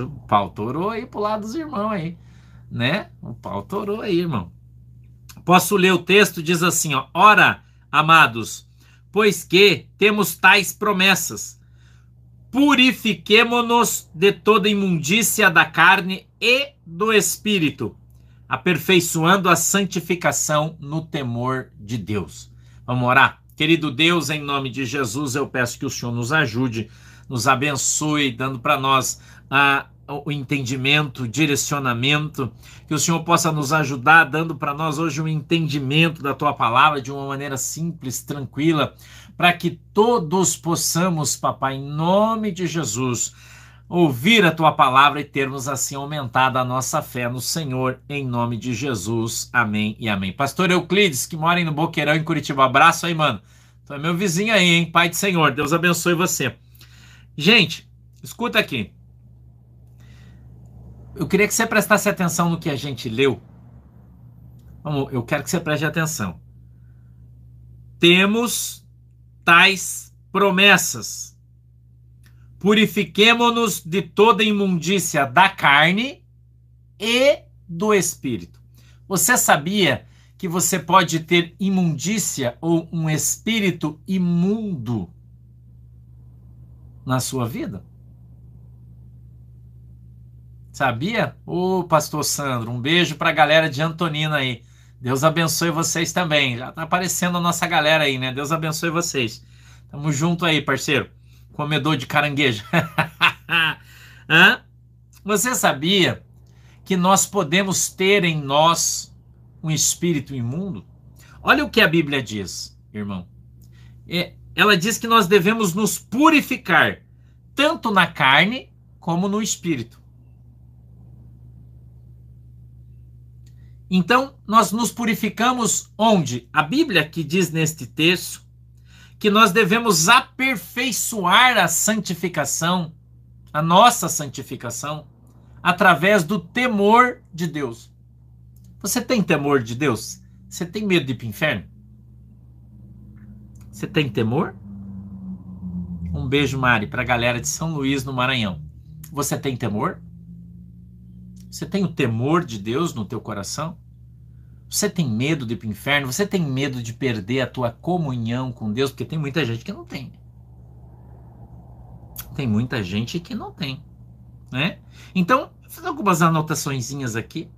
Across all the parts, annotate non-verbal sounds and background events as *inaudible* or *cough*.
isso, o pau torou aí pro lado dos irmãos aí, né? O pau torou aí, irmão. Posso ler o texto? Diz assim, ó. Ora, amados, pois que temos tais promessas, purifiquemo-nos de toda imundícia da carne e do espírito, aperfeiçoando a santificação no temor de Deus. Vamos orar? Querido Deus, em nome de Jesus, eu peço que o Senhor nos ajude, nos abençoe, dando para nós a o entendimento, o direcionamento, que o Senhor possa nos ajudar, dando para nós hoje um entendimento da tua palavra de uma maneira simples, tranquila, para que todos possamos, papai, em nome de Jesus, ouvir a tua palavra e termos assim aumentado a nossa fé no Senhor, em nome de Jesus. Amém e amém. Pastor Euclides, que mora aí no Boqueirão, em Curitiba, abraço aí, mano. Tu é meu vizinho aí, hein? Pai do Senhor, Deus abençoe você. Gente, escuta aqui eu queria que você prestasse atenção no que a gente leu. Vamos, eu quero que você preste atenção. Temos tais promessas. Purifiquemo-nos de toda imundícia da carne e do espírito. Você sabia que você pode ter imundícia ou um espírito imundo na sua vida? Sabia? Ô, pastor Sandro, um beijo para a galera de Antonina aí. Deus abençoe vocês também. Já tá aparecendo a nossa galera aí, né? Deus abençoe vocês. Tamo junto aí, parceiro. Comedor de caranguejo. *laughs* Hã? Você sabia que nós podemos ter em nós um espírito imundo? Olha o que a Bíblia diz, irmão. É, ela diz que nós devemos nos purificar, tanto na carne como no espírito. Então, nós nos purificamos onde? A Bíblia que diz neste texto que nós devemos aperfeiçoar a santificação, a nossa santificação, através do temor de Deus. Você tem temor de Deus? Você tem medo de ir para o inferno? Você tem temor? Um beijo, Mari, para a galera de São Luís, no Maranhão. Você tem temor? Você tem o temor de Deus no teu coração? Você tem medo de ir para o inferno? Você tem medo de perder a tua comunhão com Deus? Porque tem muita gente que não tem. Tem muita gente que não tem, né? Então, fazer algumas anotações aqui.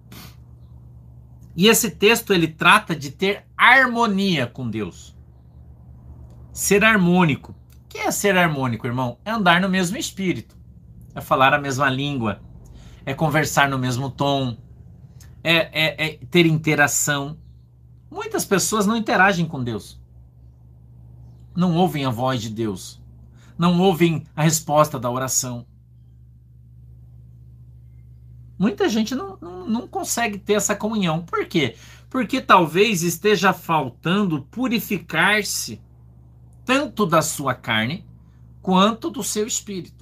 E esse texto ele trata de ter harmonia com Deus. Ser harmônico. O que é ser harmônico, irmão? É andar no mesmo espírito. É falar a mesma língua é conversar no mesmo tom, é, é, é ter interação. Muitas pessoas não interagem com Deus, não ouvem a voz de Deus, não ouvem a resposta da oração. Muita gente não, não, não consegue ter essa comunhão. Por quê? Porque talvez esteja faltando purificar-se tanto da sua carne quanto do seu espírito.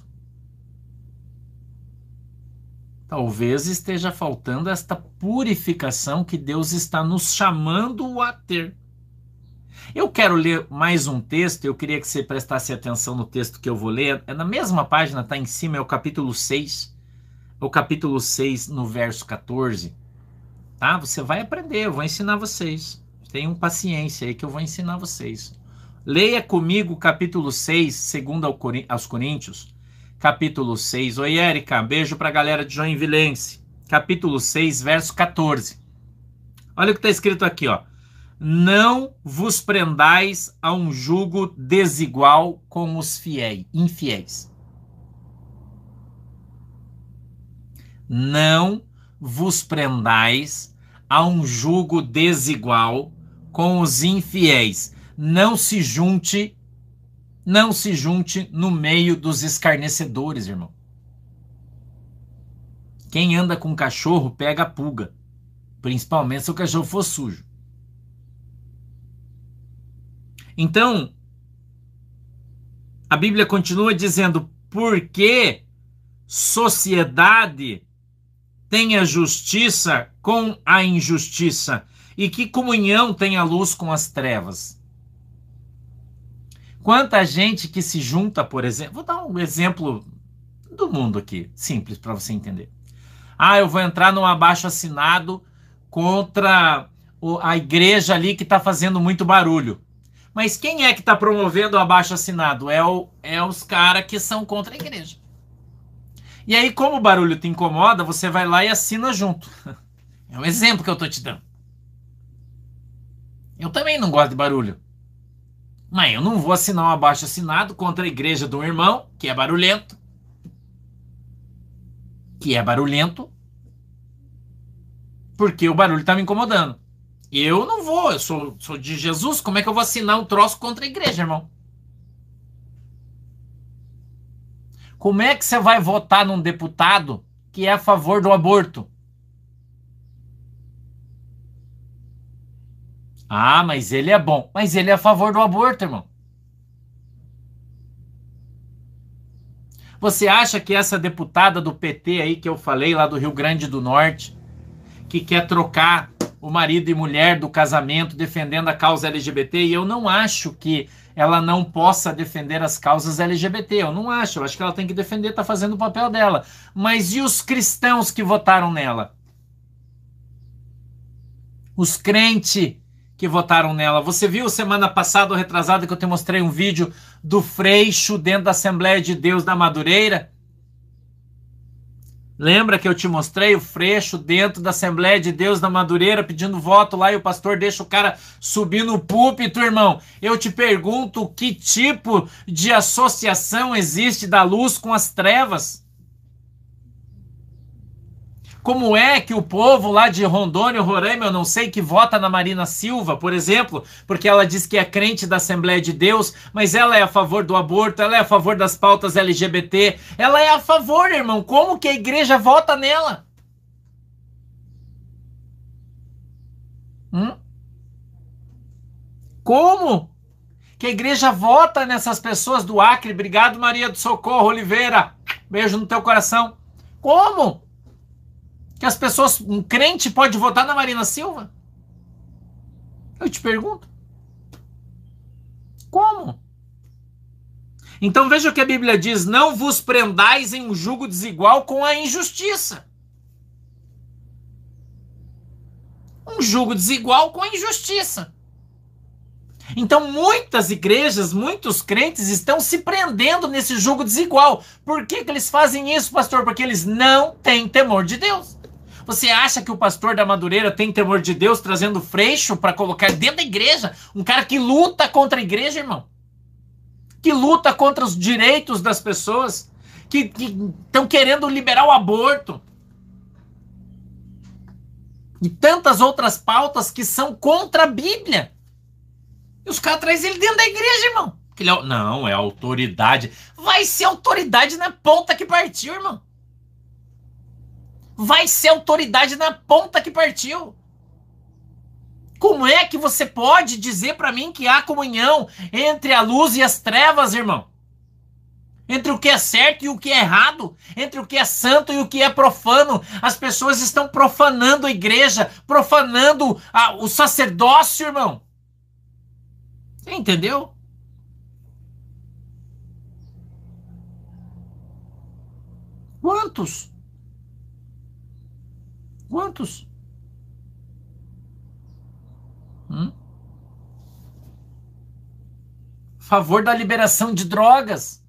Talvez esteja faltando esta purificação que Deus está nos chamando a ter. Eu quero ler mais um texto, eu queria que você prestasse atenção no texto que eu vou ler. É na mesma página, está em cima, é o capítulo 6. É o capítulo 6, no verso 14. Tá? Você vai aprender, eu vou ensinar vocês. Tenham paciência aí que eu vou ensinar vocês. Leia comigo o capítulo 6, segundo aos Coríntios, capítulo 6. Oi, Érica, beijo para a galera de Joinvilense. Capítulo 6, verso 14. Olha o que está escrito aqui, ó. Não vos prendais a um jugo desigual com os fiéis, infiéis. Não vos prendais a um jugo desigual com os infiéis. Não se junte não se junte no meio dos escarnecedores, irmão. Quem anda com cachorro pega pulga, principalmente se o cachorro for sujo. Então, a Bíblia continua dizendo: porque sociedade tem a justiça com a injustiça, e que comunhão tem a luz com as trevas. Quanta gente que se junta, por exemplo, vou dar um exemplo do mundo aqui, simples para você entender. Ah, eu vou entrar num abaixo assinado contra a igreja ali que está fazendo muito barulho. Mas quem é que está promovendo o abaixo assinado? É, o, é os caras que são contra a igreja. E aí, como o barulho te incomoda, você vai lá e assina junto. *laughs* É um exemplo que eu tô te dando. Eu também não gosto de barulho. Mas eu não vou assinar um abaixo assinado contra a igreja do irmão, que é barulhento. Que é barulhento. Porque o barulho está me incomodando. Eu não vou, eu sou, sou de Jesus. Como é que eu vou assinar um troço contra a igreja, irmão? Como é que você vai votar num deputado que é a favor do aborto? Ah, mas ele é bom. Mas ele é a favor do aborto, irmão. Você acha que essa deputada do PT aí que eu falei, lá do Rio Grande do Norte, que quer trocar o marido e mulher do casamento defendendo a causa LGBT, e eu não acho que ela não possa defender as causas LGBT. Eu não acho. Eu acho que ela tem que defender, está fazendo o papel dela. Mas e os cristãos que votaram nela? Os crentes que votaram nela. Você viu semana passada ou retrasada que eu te mostrei um vídeo do Freixo dentro da Assembleia de Deus da Madureira? Lembra que eu te mostrei o Freixo dentro da Assembleia de Deus da Madureira pedindo voto lá e o pastor deixa o cara subir no púlpito, irmão? Eu te pergunto que tipo de associação existe da luz com as trevas? Como é que o povo lá de Rondônia, Roraima, eu não sei, que vota na Marina Silva, por exemplo, porque ela diz que é crente da Assembleia de Deus, mas ela é a favor do aborto, ela é a favor das pautas LGBT, ela é a favor, irmão. Como que a igreja vota nela? Hum? Como que a igreja vota nessas pessoas do Acre? Obrigado, Maria do Socorro Oliveira. Beijo no teu coração. Como? Que as pessoas, um crente pode votar na Marina Silva? Eu te pergunto. Como? Então veja o que a Bíblia diz: não vos prendais em um jugo desigual com a injustiça. Um jugo desigual com a injustiça. Então, muitas igrejas, muitos crentes estão se prendendo nesse jugo desigual. Por que, que eles fazem isso, pastor? Porque eles não têm temor de Deus. Você acha que o pastor da Madureira tem temor de Deus trazendo freixo para colocar dentro da igreja? Um cara que luta contra a igreja, irmão. Que luta contra os direitos das pessoas. Que estão que querendo liberar o aborto. E tantas outras pautas que são contra a Bíblia. E os caras trazem ele dentro da igreja, irmão. Ele é, não, é autoridade. Vai ser autoridade na ponta que partiu, irmão vai ser autoridade na ponta que partiu. Como é que você pode dizer para mim que há comunhão entre a luz e as trevas, irmão? Entre o que é certo e o que é errado, entre o que é santo e o que é profano. As pessoas estão profanando a igreja, profanando a, o sacerdócio, irmão. Entendeu? Quantos? Quantos? Hum? Favor da liberação de drogas,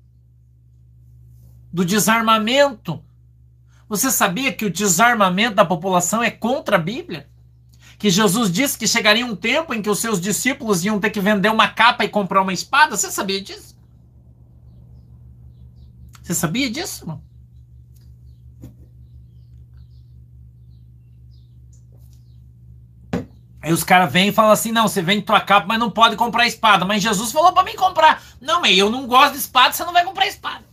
do desarmamento. Você sabia que o desarmamento da população é contra a Bíblia? Que Jesus disse que chegaria um tempo em que os seus discípulos iam ter que vender uma capa e comprar uma espada? Você sabia disso? Você sabia disso, irmão? Aí os caras vêm e falam assim: não, você vem tua capa, mas não pode comprar espada. Mas Jesus falou para mim comprar. Não, mas eu não gosto de espada, você não vai comprar espada.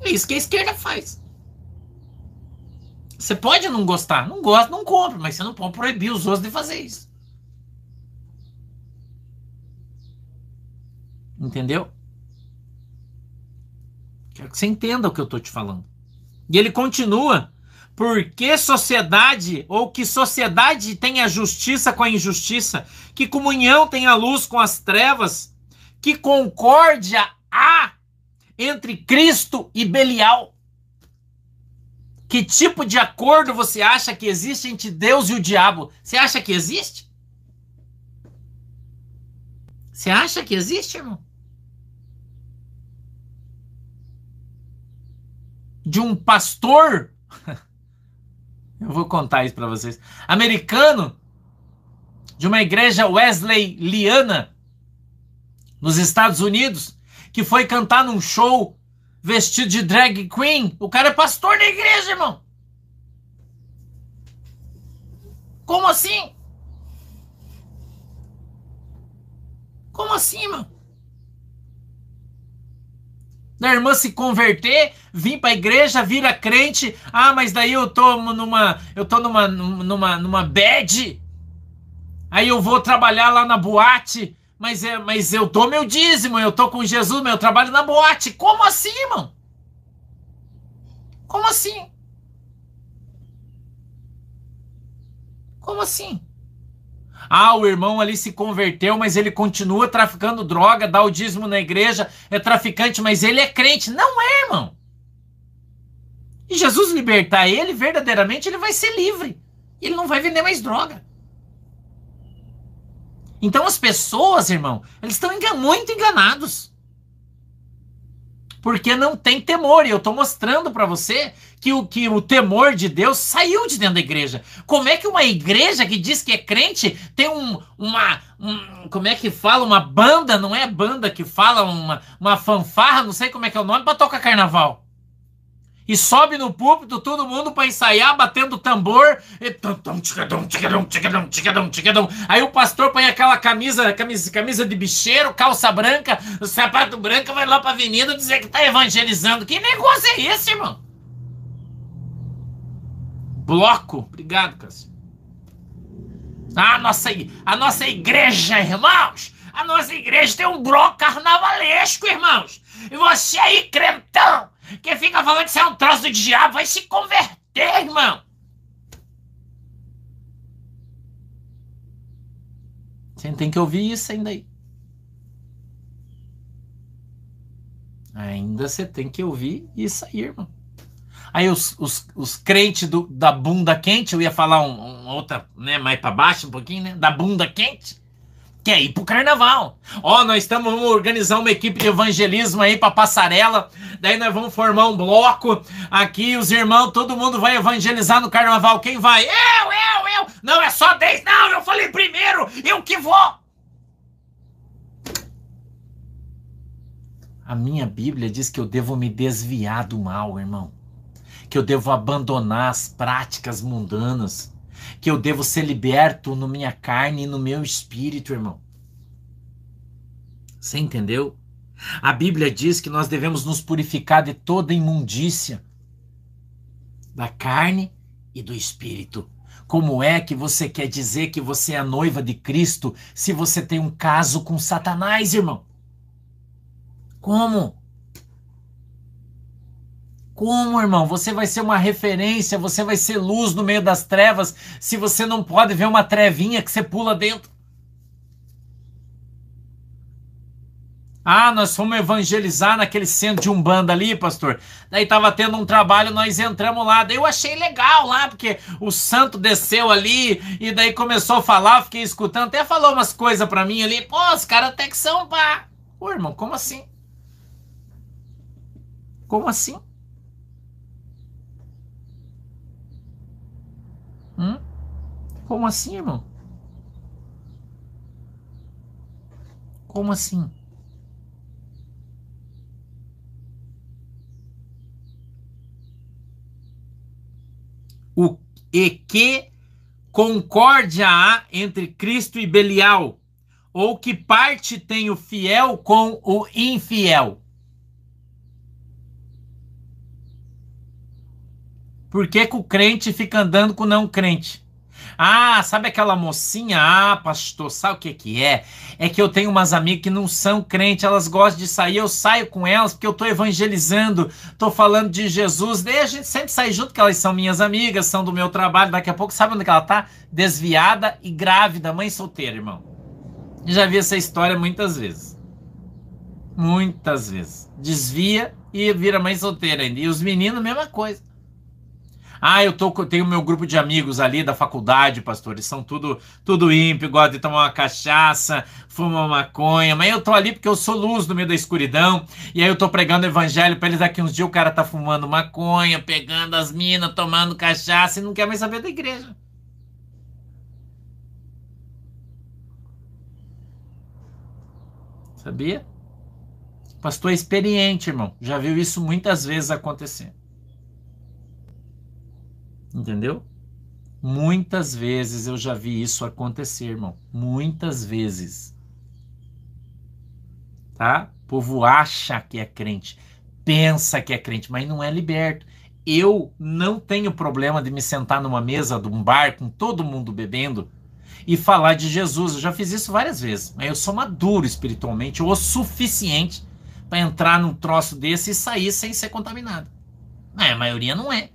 É isso que a esquerda faz. Você pode não gostar. Não gosta, não compra, mas você não pode proibir os outros de fazer isso. Entendeu? Quero que você entenda o que eu estou te falando. E ele continua por que sociedade, ou que sociedade tem a justiça com a injustiça? Que comunhão tem a luz com as trevas? Que concórdia há entre Cristo e Belial? Que tipo de acordo você acha que existe entre Deus e o diabo? Você acha que existe? Você acha que existe, irmão? De um pastor, *laughs* eu vou contar isso para vocês, americano, de uma igreja wesleyana nos Estados Unidos, que foi cantar num show vestido de drag queen. O cara é pastor da igreja, irmão. Como assim? Como assim, mano? Da irmã se converter, vir pra igreja, vira crente. Ah, mas daí eu tô numa. Eu tô numa. numa. numa bad. Aí eu vou trabalhar lá na boate. Mas, é, mas eu dou meu dízimo, eu tô com Jesus, meu trabalho na boate. Como assim, irmão? Como assim? Como assim? Ah, o irmão ali se converteu, mas ele continua traficando droga, dá o dízimo na igreja, é traficante, mas ele é crente. Não é, irmão. E Jesus libertar ele, verdadeiramente, ele vai ser livre. Ele não vai vender mais droga. Então as pessoas, irmão, eles estão muito enganados. Porque não tem temor. E eu estou mostrando para você que o, que o temor de Deus saiu de dentro da igreja. Como é que uma igreja que diz que é crente tem um, uma. Um, como é que fala? Uma banda, não é banda que fala, uma, uma fanfarra, não sei como é que é o nome, para tocar carnaval e sobe no púlpito todo mundo para ensaiar, batendo tambor. E... Aí o pastor põe aquela camisa, camisa, camisa de bicheiro, calça branca, sapato branco, vai lá para avenida dizer que tá evangelizando. Que negócio é esse, irmão? Bloco. Obrigado, Cássio. A nossa, a nossa igreja, irmãos, a nossa igreja tem um bloco carnavalesco, irmãos. E você aí, crentão, que fica falando que você é um troço do diabo, vai se converter, irmão. Você tem que ouvir isso ainda aí. Ainda você tem que ouvir isso aí, irmão. Aí os, os, os crentes do, da bunda quente, eu ia falar um, um outra, né, mais para baixo um pouquinho, né, da bunda quente, quer ir pro carnaval. Ó, oh, nós estamos vamos organizar uma equipe de evangelismo aí para passarela. Daí nós vamos formar um bloco aqui, os irmãos, todo mundo vai evangelizar no carnaval. Quem vai? Eu, eu, eu. Não é só 10, não, eu falei primeiro, eu que vou. A minha Bíblia diz que eu devo me desviar do mal, irmão. Que eu devo abandonar as práticas mundanas que eu devo ser liberto no minha carne e no meu espírito, irmão. Você entendeu? A Bíblia diz que nós devemos nos purificar de toda imundícia da carne e do espírito. Como é que você quer dizer que você é a noiva de Cristo se você tem um caso com Satanás, irmão? Como? Como, irmão? Você vai ser uma referência, você vai ser luz no meio das trevas, se você não pode ver uma trevinha que você pula dentro. Ah, nós fomos evangelizar naquele centro de Umbanda ali, pastor. Daí tava tendo um trabalho, nós entramos lá. Daí eu achei legal lá, porque o santo desceu ali e daí começou a falar, fiquei escutando, até falou umas coisas para mim ali. Pô, os caras até que são pá. Pô, irmão, como assim? Como assim? Hum? Como assim, irmão? Como assim? O e que concórdia há entre Cristo e Belial? Ou que parte tem o fiel com o infiel? Por que, que o crente fica andando com o não crente? Ah, sabe aquela mocinha? Ah, pastor, sabe o que que é? É que eu tenho umas amigas que não são crentes, elas gostam de sair, eu saio com elas porque eu estou evangelizando, estou falando de Jesus, daí a gente sempre sai junto, que elas são minhas amigas, são do meu trabalho, daqui a pouco sabe onde que ela tá? Desviada e grávida, mãe solteira, irmão. já vi essa história muitas vezes. Muitas vezes. desvia e vira mãe solteira ainda. E os meninos, mesma coisa. Ah, eu tô, tenho meu grupo de amigos ali da faculdade, pastor. Eles são tudo, tudo ímpio, gostam de tomar uma cachaça, fumar maconha. Mas eu tô ali porque eu sou luz no meio da escuridão. E aí eu tô pregando evangelho para eles. Daqui uns dias o cara tá fumando maconha, pegando as minas, tomando cachaça e não quer mais saber da igreja. Sabia? Pastor é experiente, irmão. Já viu isso muitas vezes acontecer. Entendeu? Muitas vezes eu já vi isso acontecer, irmão. Muitas vezes. Tá? O povo acha que é crente, pensa que é crente, mas não é liberto. Eu não tenho problema de me sentar numa mesa de um bar com todo mundo bebendo e falar de Jesus. Eu já fiz isso várias vezes. Mas eu sou maduro espiritualmente, o suficiente para entrar num troço desse e sair sem ser contaminado. É, a maioria não é.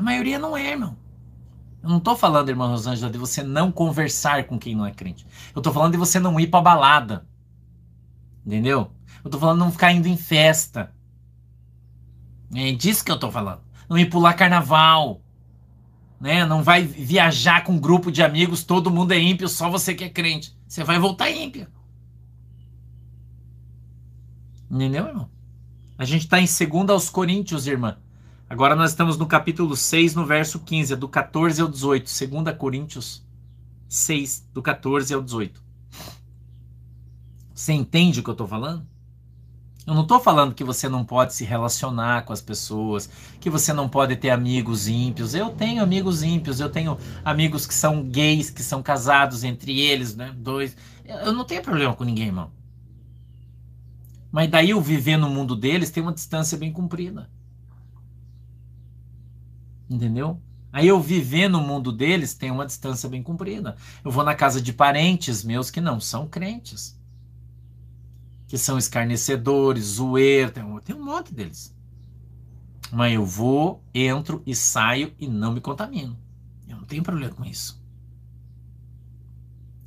A maioria não é, irmão. Eu não estou falando, irmã Rosângela, de você não conversar com quem não é crente. Eu estou falando de você não ir para balada. Entendeu? Eu estou falando de não ficar indo em festa. É disso que eu estou falando. Não ir pular carnaval. Né? Não vai viajar com um grupo de amigos, todo mundo é ímpio, só você que é crente. Você vai voltar ímpio. Entendeu, irmão? A gente está em 2 aos Coríntios, irmã. Agora nós estamos no capítulo 6, no verso 15, é do 14 ao 18. 2 Coríntios 6, do 14 ao 18. Você entende o que eu estou falando? Eu não estou falando que você não pode se relacionar com as pessoas, que você não pode ter amigos ímpios. Eu tenho amigos ímpios, eu tenho amigos que são gays, que são casados entre eles, né? Dois. Eu não tenho problema com ninguém, irmão. Mas daí eu viver no mundo deles tem uma distância bem comprida. Entendeu? Aí eu viver no mundo deles tem uma distância bem comprida. Eu vou na casa de parentes meus que não são crentes. Que são escarnecedores, zoeiros, tem, um, tem um monte deles. Mas eu vou, entro e saio e não me contamino. Eu não tenho problema com isso.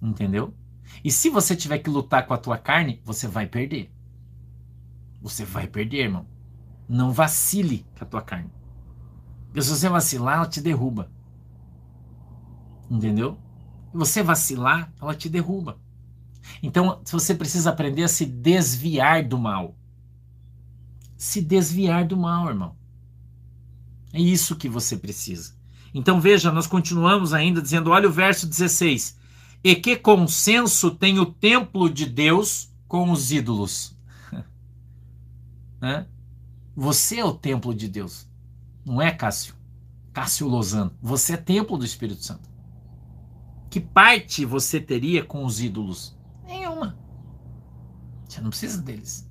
Entendeu? E se você tiver que lutar com a tua carne, você vai perder. Você vai perder, irmão. Não vacile com a tua carne. Porque se você vacilar, ela te derruba. Entendeu? Você vacilar, ela te derruba. Então, você precisa aprender a se desviar do mal. Se desviar do mal, irmão. É isso que você precisa. Então veja, nós continuamos ainda dizendo, olha o verso 16. E que consenso tem o templo de Deus com os ídolos? *laughs* Você é o templo de Deus. Não é Cássio? Cássio Lozano. Você é templo do Espírito Santo. Que parte você teria com os ídolos? Nenhuma. Você não precisa deles.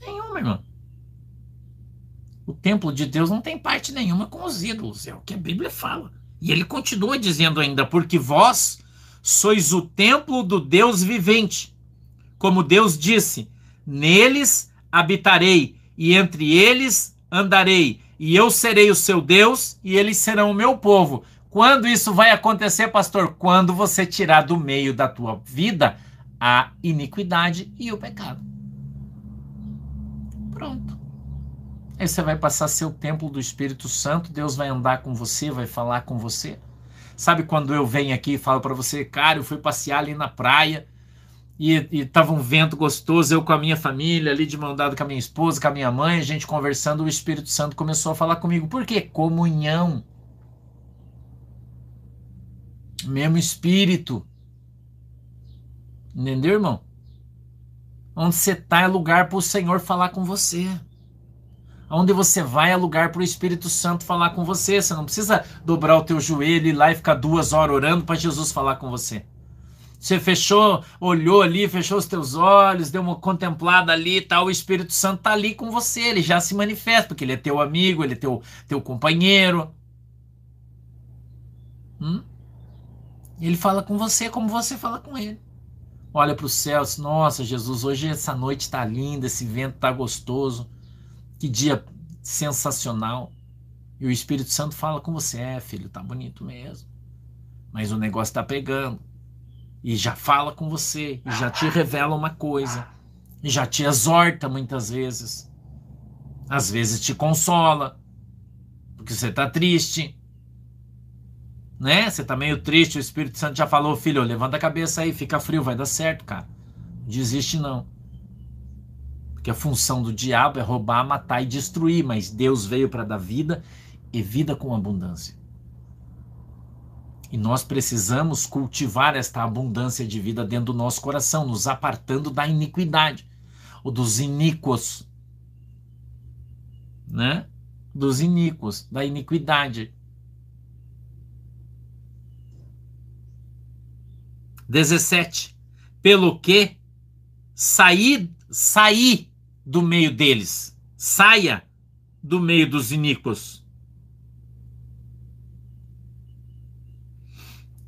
Nenhuma, irmão. O templo de Deus não tem parte nenhuma com os ídolos. É o que a Bíblia fala. E ele continua dizendo ainda: porque vós sois o templo do Deus vivente. Como Deus disse: neles habitarei e entre eles andarei, e eu serei o seu Deus, e eles serão o meu povo. Quando isso vai acontecer, pastor? Quando você tirar do meio da tua vida a iniquidade e o pecado. Pronto. Aí você vai passar seu templo do Espírito Santo, Deus vai andar com você, vai falar com você. Sabe quando eu venho aqui e falo para você, cara, eu fui passear ali na praia, e, estava um vento gostoso, eu com a minha família, ali de mão dada com a minha esposa, com a minha mãe, a gente conversando, o Espírito Santo começou a falar comigo. Por quê? Comunhão. Mesmo Espírito. Entendeu, irmão? Onde você está é lugar para o Senhor falar com você. Onde você vai é lugar para o Espírito Santo falar com você. Você não precisa dobrar o teu joelho e ir lá e ficar duas horas orando para Jesus falar com você. Você fechou, olhou ali, fechou os teus olhos, deu uma contemplada ali e tal. O Espírito Santo está ali com você, ele já se manifesta, porque ele é teu amigo, ele é teu, teu companheiro. Hum? Ele fala com você como você fala com ele. Olha para o céu, diz, nossa Jesus, hoje essa noite está linda, esse vento está gostoso, que dia sensacional. E o Espírito Santo fala com você, é filho, tá bonito mesmo, mas o negócio está pegando e já fala com você, e já te revela uma coisa, e já te exorta muitas vezes. Às vezes te consola, porque você está triste. Né? Você está meio triste, o Espírito Santo já falou, filho, levanta a cabeça aí, fica frio, vai dar certo, cara. Não desiste não. Porque a função do diabo é roubar, matar e destruir, mas Deus veio para dar vida e vida com abundância. E nós precisamos cultivar esta abundância de vida dentro do nosso coração, nos apartando da iniquidade, ou dos iníquos, né? Dos iníquos, da iniquidade. 17. Pelo que sair, sair do meio deles, saia do meio dos iníquos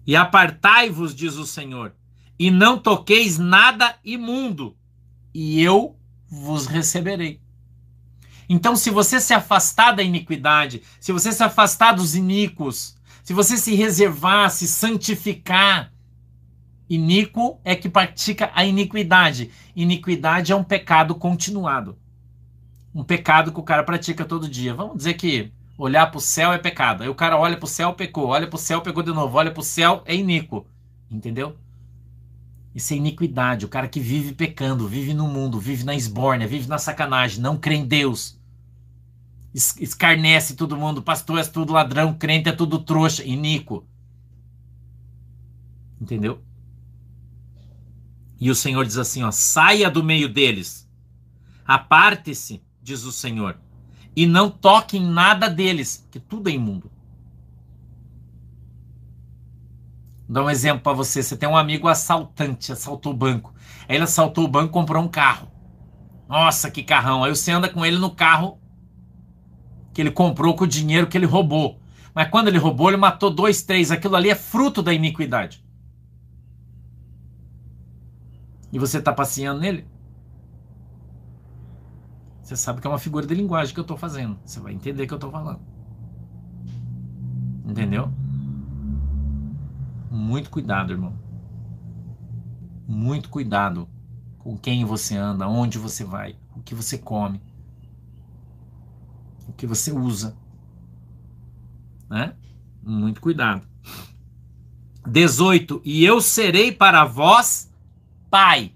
E apartai-vos, diz o Senhor, e não toqueis nada imundo, e eu vos receberei. Então, se você se afastar da iniquidade, se você se afastar dos iníquos, se você se reservar, se santificar, iníquo é que pratica a iniquidade. Iniquidade é um pecado continuado. Um pecado que o cara pratica todo dia. Vamos dizer que Olhar para o céu é pecado. Aí o cara olha para o céu, pecou. Olha para o céu, pegou de novo. Olha para o céu, é iníquo. Entendeu? Isso é iniquidade. O cara que vive pecando, vive no mundo, vive na esbórnia, vive na sacanagem, não crê em Deus. Escarnece todo mundo. Pastor é tudo ladrão, crente é tudo trouxa. Iníquo. Entendeu? E o Senhor diz assim: ó, saia do meio deles, aparte-se, diz o Senhor, e não toque em nada deles, que tudo é imundo. Vou dar um exemplo para você. Você tem um amigo assaltante, assaltou o banco. Aí ele assaltou o banco, comprou um carro. Nossa, que carrão. Aí você anda com ele no carro que ele comprou com o dinheiro que ele roubou. Mas quando ele roubou, ele matou dois, três. Aquilo ali é fruto da iniquidade. E você está passeando nele? Você sabe que é uma figura de linguagem que eu estou fazendo. Você vai entender o que eu estou falando. Entendeu? Muito cuidado, irmão. Muito cuidado com quem você anda, onde você vai, o que você come, o que você usa. Né? Muito cuidado. 18. E eu serei para vós pai.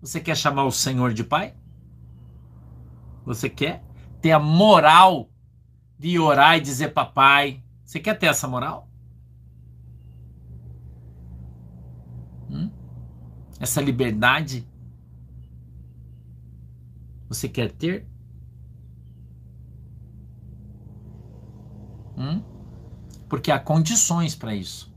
Você quer chamar o Senhor de pai? Você quer ter a moral de orar e dizer papai? Você quer ter essa moral? Hum? Essa liberdade? Você quer ter? Hum? Porque há condições para isso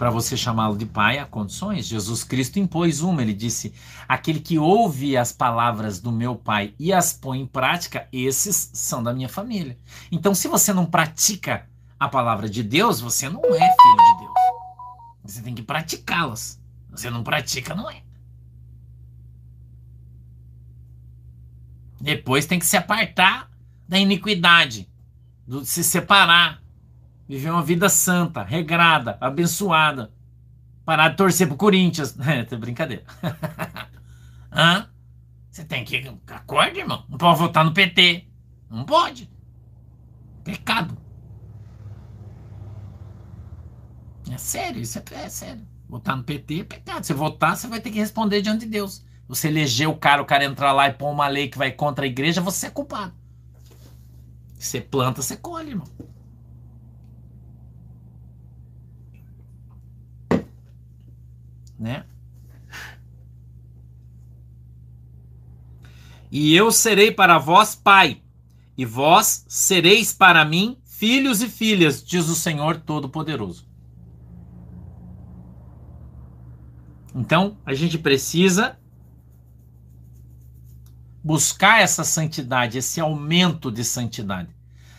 para você chamá-lo de pai, há condições. Jesus Cristo impôs uma, ele disse: Aquele que ouve as palavras do meu pai e as põe em prática, esses são da minha família. Então, se você não pratica a palavra de Deus, você não é filho de Deus. Você tem que praticá-las. Você não pratica, não é. Depois tem que se apartar da iniquidade, do se separar Viver uma vida santa, regrada, abençoada. Parar de torcer pro Corinthians. *laughs* É, brincadeira. *laughs* Hã? Você tem que. Acorde, irmão. Não pode votar no PT. Não pode. Pecado. É sério, isso é, é sério. Votar no PT é pecado. Se votar, você vai ter que responder diante de Deus. Você eleger o cara, o cara entrar lá e pôr uma lei que vai contra a igreja, você é culpado. Você planta, você colhe, irmão. Né? E eu serei para vós pai, e vós sereis para mim filhos e filhas, diz o Senhor Todo-Poderoso. Então, a gente precisa buscar essa santidade, esse aumento de santidade.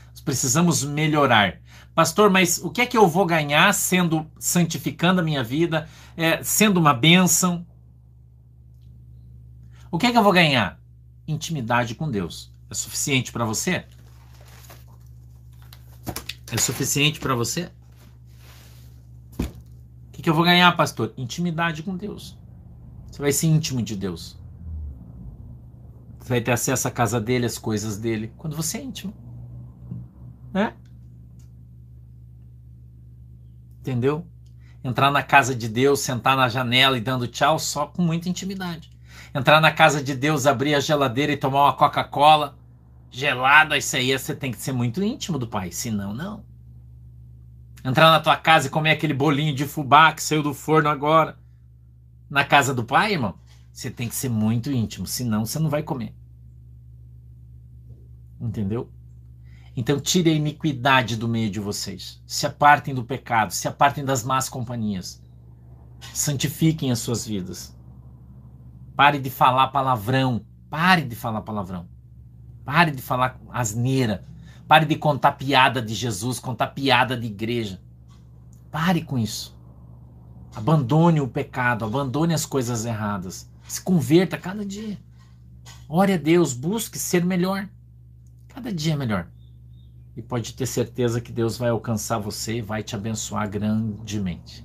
Nós precisamos melhorar. Pastor, mas o que é que eu vou ganhar sendo santificando a minha vida, é, sendo uma bênção? O que é que eu vou ganhar? Intimidade com Deus. É suficiente para você? É suficiente para você? O que, que eu vou ganhar, pastor? Intimidade com Deus. Você vai ser íntimo de Deus. Você vai ter acesso à casa dele, às coisas dele, quando você é íntimo. Né? Entendeu? Entrar na casa de Deus, sentar na janela e dando tchau só com muita intimidade. Entrar na casa de Deus, abrir a geladeira e tomar uma Coca-Cola gelada, isso aí você tem que ser muito íntimo do Pai, senão não. Entrar na tua casa e comer aquele bolinho de fubá que saiu do forno agora, na casa do Pai, irmão, você tem que ser muito íntimo, senão você não vai comer. Entendeu? Então tire a iniquidade do meio de vocês. Se apartem do pecado, se apartem das más companhias. Santifiquem as suas vidas. Pare de falar palavrão. Pare de falar palavrão. Pare de falar asneira. Pare de contar piada de Jesus, contar piada de igreja. Pare com isso. Abandone o pecado, abandone as coisas erradas. Se converta cada dia. Ore a Deus, busque ser melhor. Cada dia é melhor. E pode ter certeza que Deus vai alcançar você e vai te abençoar grandemente.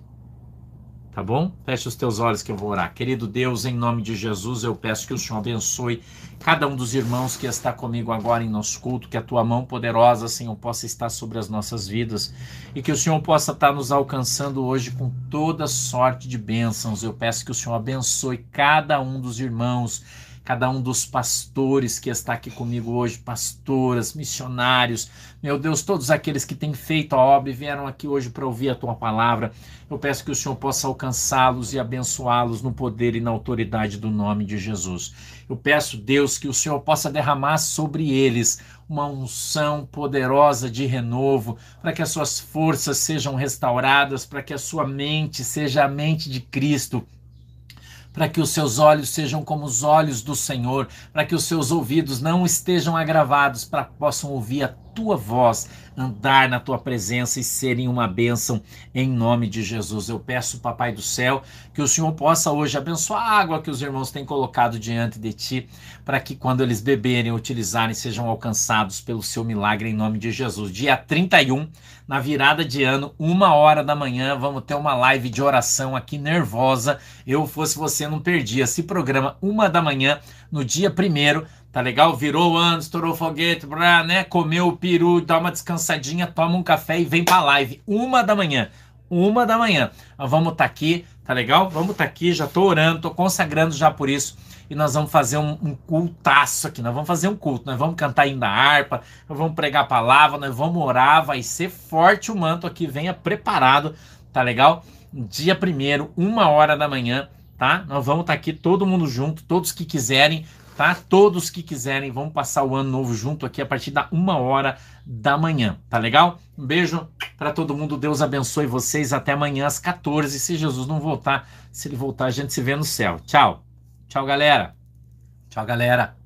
Tá bom? Feche os teus olhos que eu vou orar. Querido Deus, em nome de Jesus, eu peço que o Senhor abençoe cada um dos irmãos que está comigo agora em nosso culto, que a tua mão poderosa, Senhor, possa estar sobre as nossas vidas e que o Senhor possa estar nos alcançando hoje com toda sorte de bênçãos. Eu peço que o Senhor abençoe cada um dos irmãos cada um dos pastores que está aqui comigo hoje, pastoras, missionários, meu Deus, todos aqueles que têm feito a obra e vieram aqui hoje para ouvir a tua palavra. Eu peço que o Senhor possa alcançá-los e abençoá-los no poder e na autoridade do nome de Jesus. Eu peço, Deus, que o Senhor possa derramar sobre eles uma unção poderosa de renovo, para que as suas forças sejam restauradas, para que a sua mente seja a mente de Cristo para que os seus olhos sejam como os olhos do Senhor, para que os seus ouvidos não estejam agravados, para que possam ouvir a tua voz, andar na tua presença e serem uma bênção em nome de Jesus. Eu peço, Papai do céu, que o Senhor possa hoje abençoar a água que os irmãos têm colocado diante de ti, para que quando eles beberem, utilizarem, sejam alcançados pelo seu milagre em nome de Jesus. Dia 31, na virada de ano, uma hora da manhã, vamos ter uma live de oração aqui nervosa. Eu fosse você, não perdia. esse programa uma da manhã, no dia primeiro Tá legal? Virou o ano, estourou o foguete, blá, né? Comeu o peru, dá uma descansadinha, toma um café e vem pra live. Uma da manhã. Uma da manhã. Nós vamos estar tá aqui, tá legal? Vamos estar tá aqui, já tô orando, tô consagrando já por isso. E nós vamos fazer um, um cultaço aqui. Nós vamos fazer um culto. Nós vamos cantar ainda harpa, nós vamos pregar a palavra, nós vamos orar. Vai ser forte o manto aqui. Venha preparado, tá legal? Dia primeiro, uma hora da manhã, tá? Nós vamos estar tá aqui todo mundo junto, todos que quiserem tá? Todos que quiserem, vamos passar o ano novo junto aqui a partir da uma hora da manhã, tá legal? Um beijo para todo mundo, Deus abençoe vocês até amanhã às 14, se Jesus não voltar, se ele voltar a gente se vê no céu. Tchau. Tchau, galera. Tchau, galera.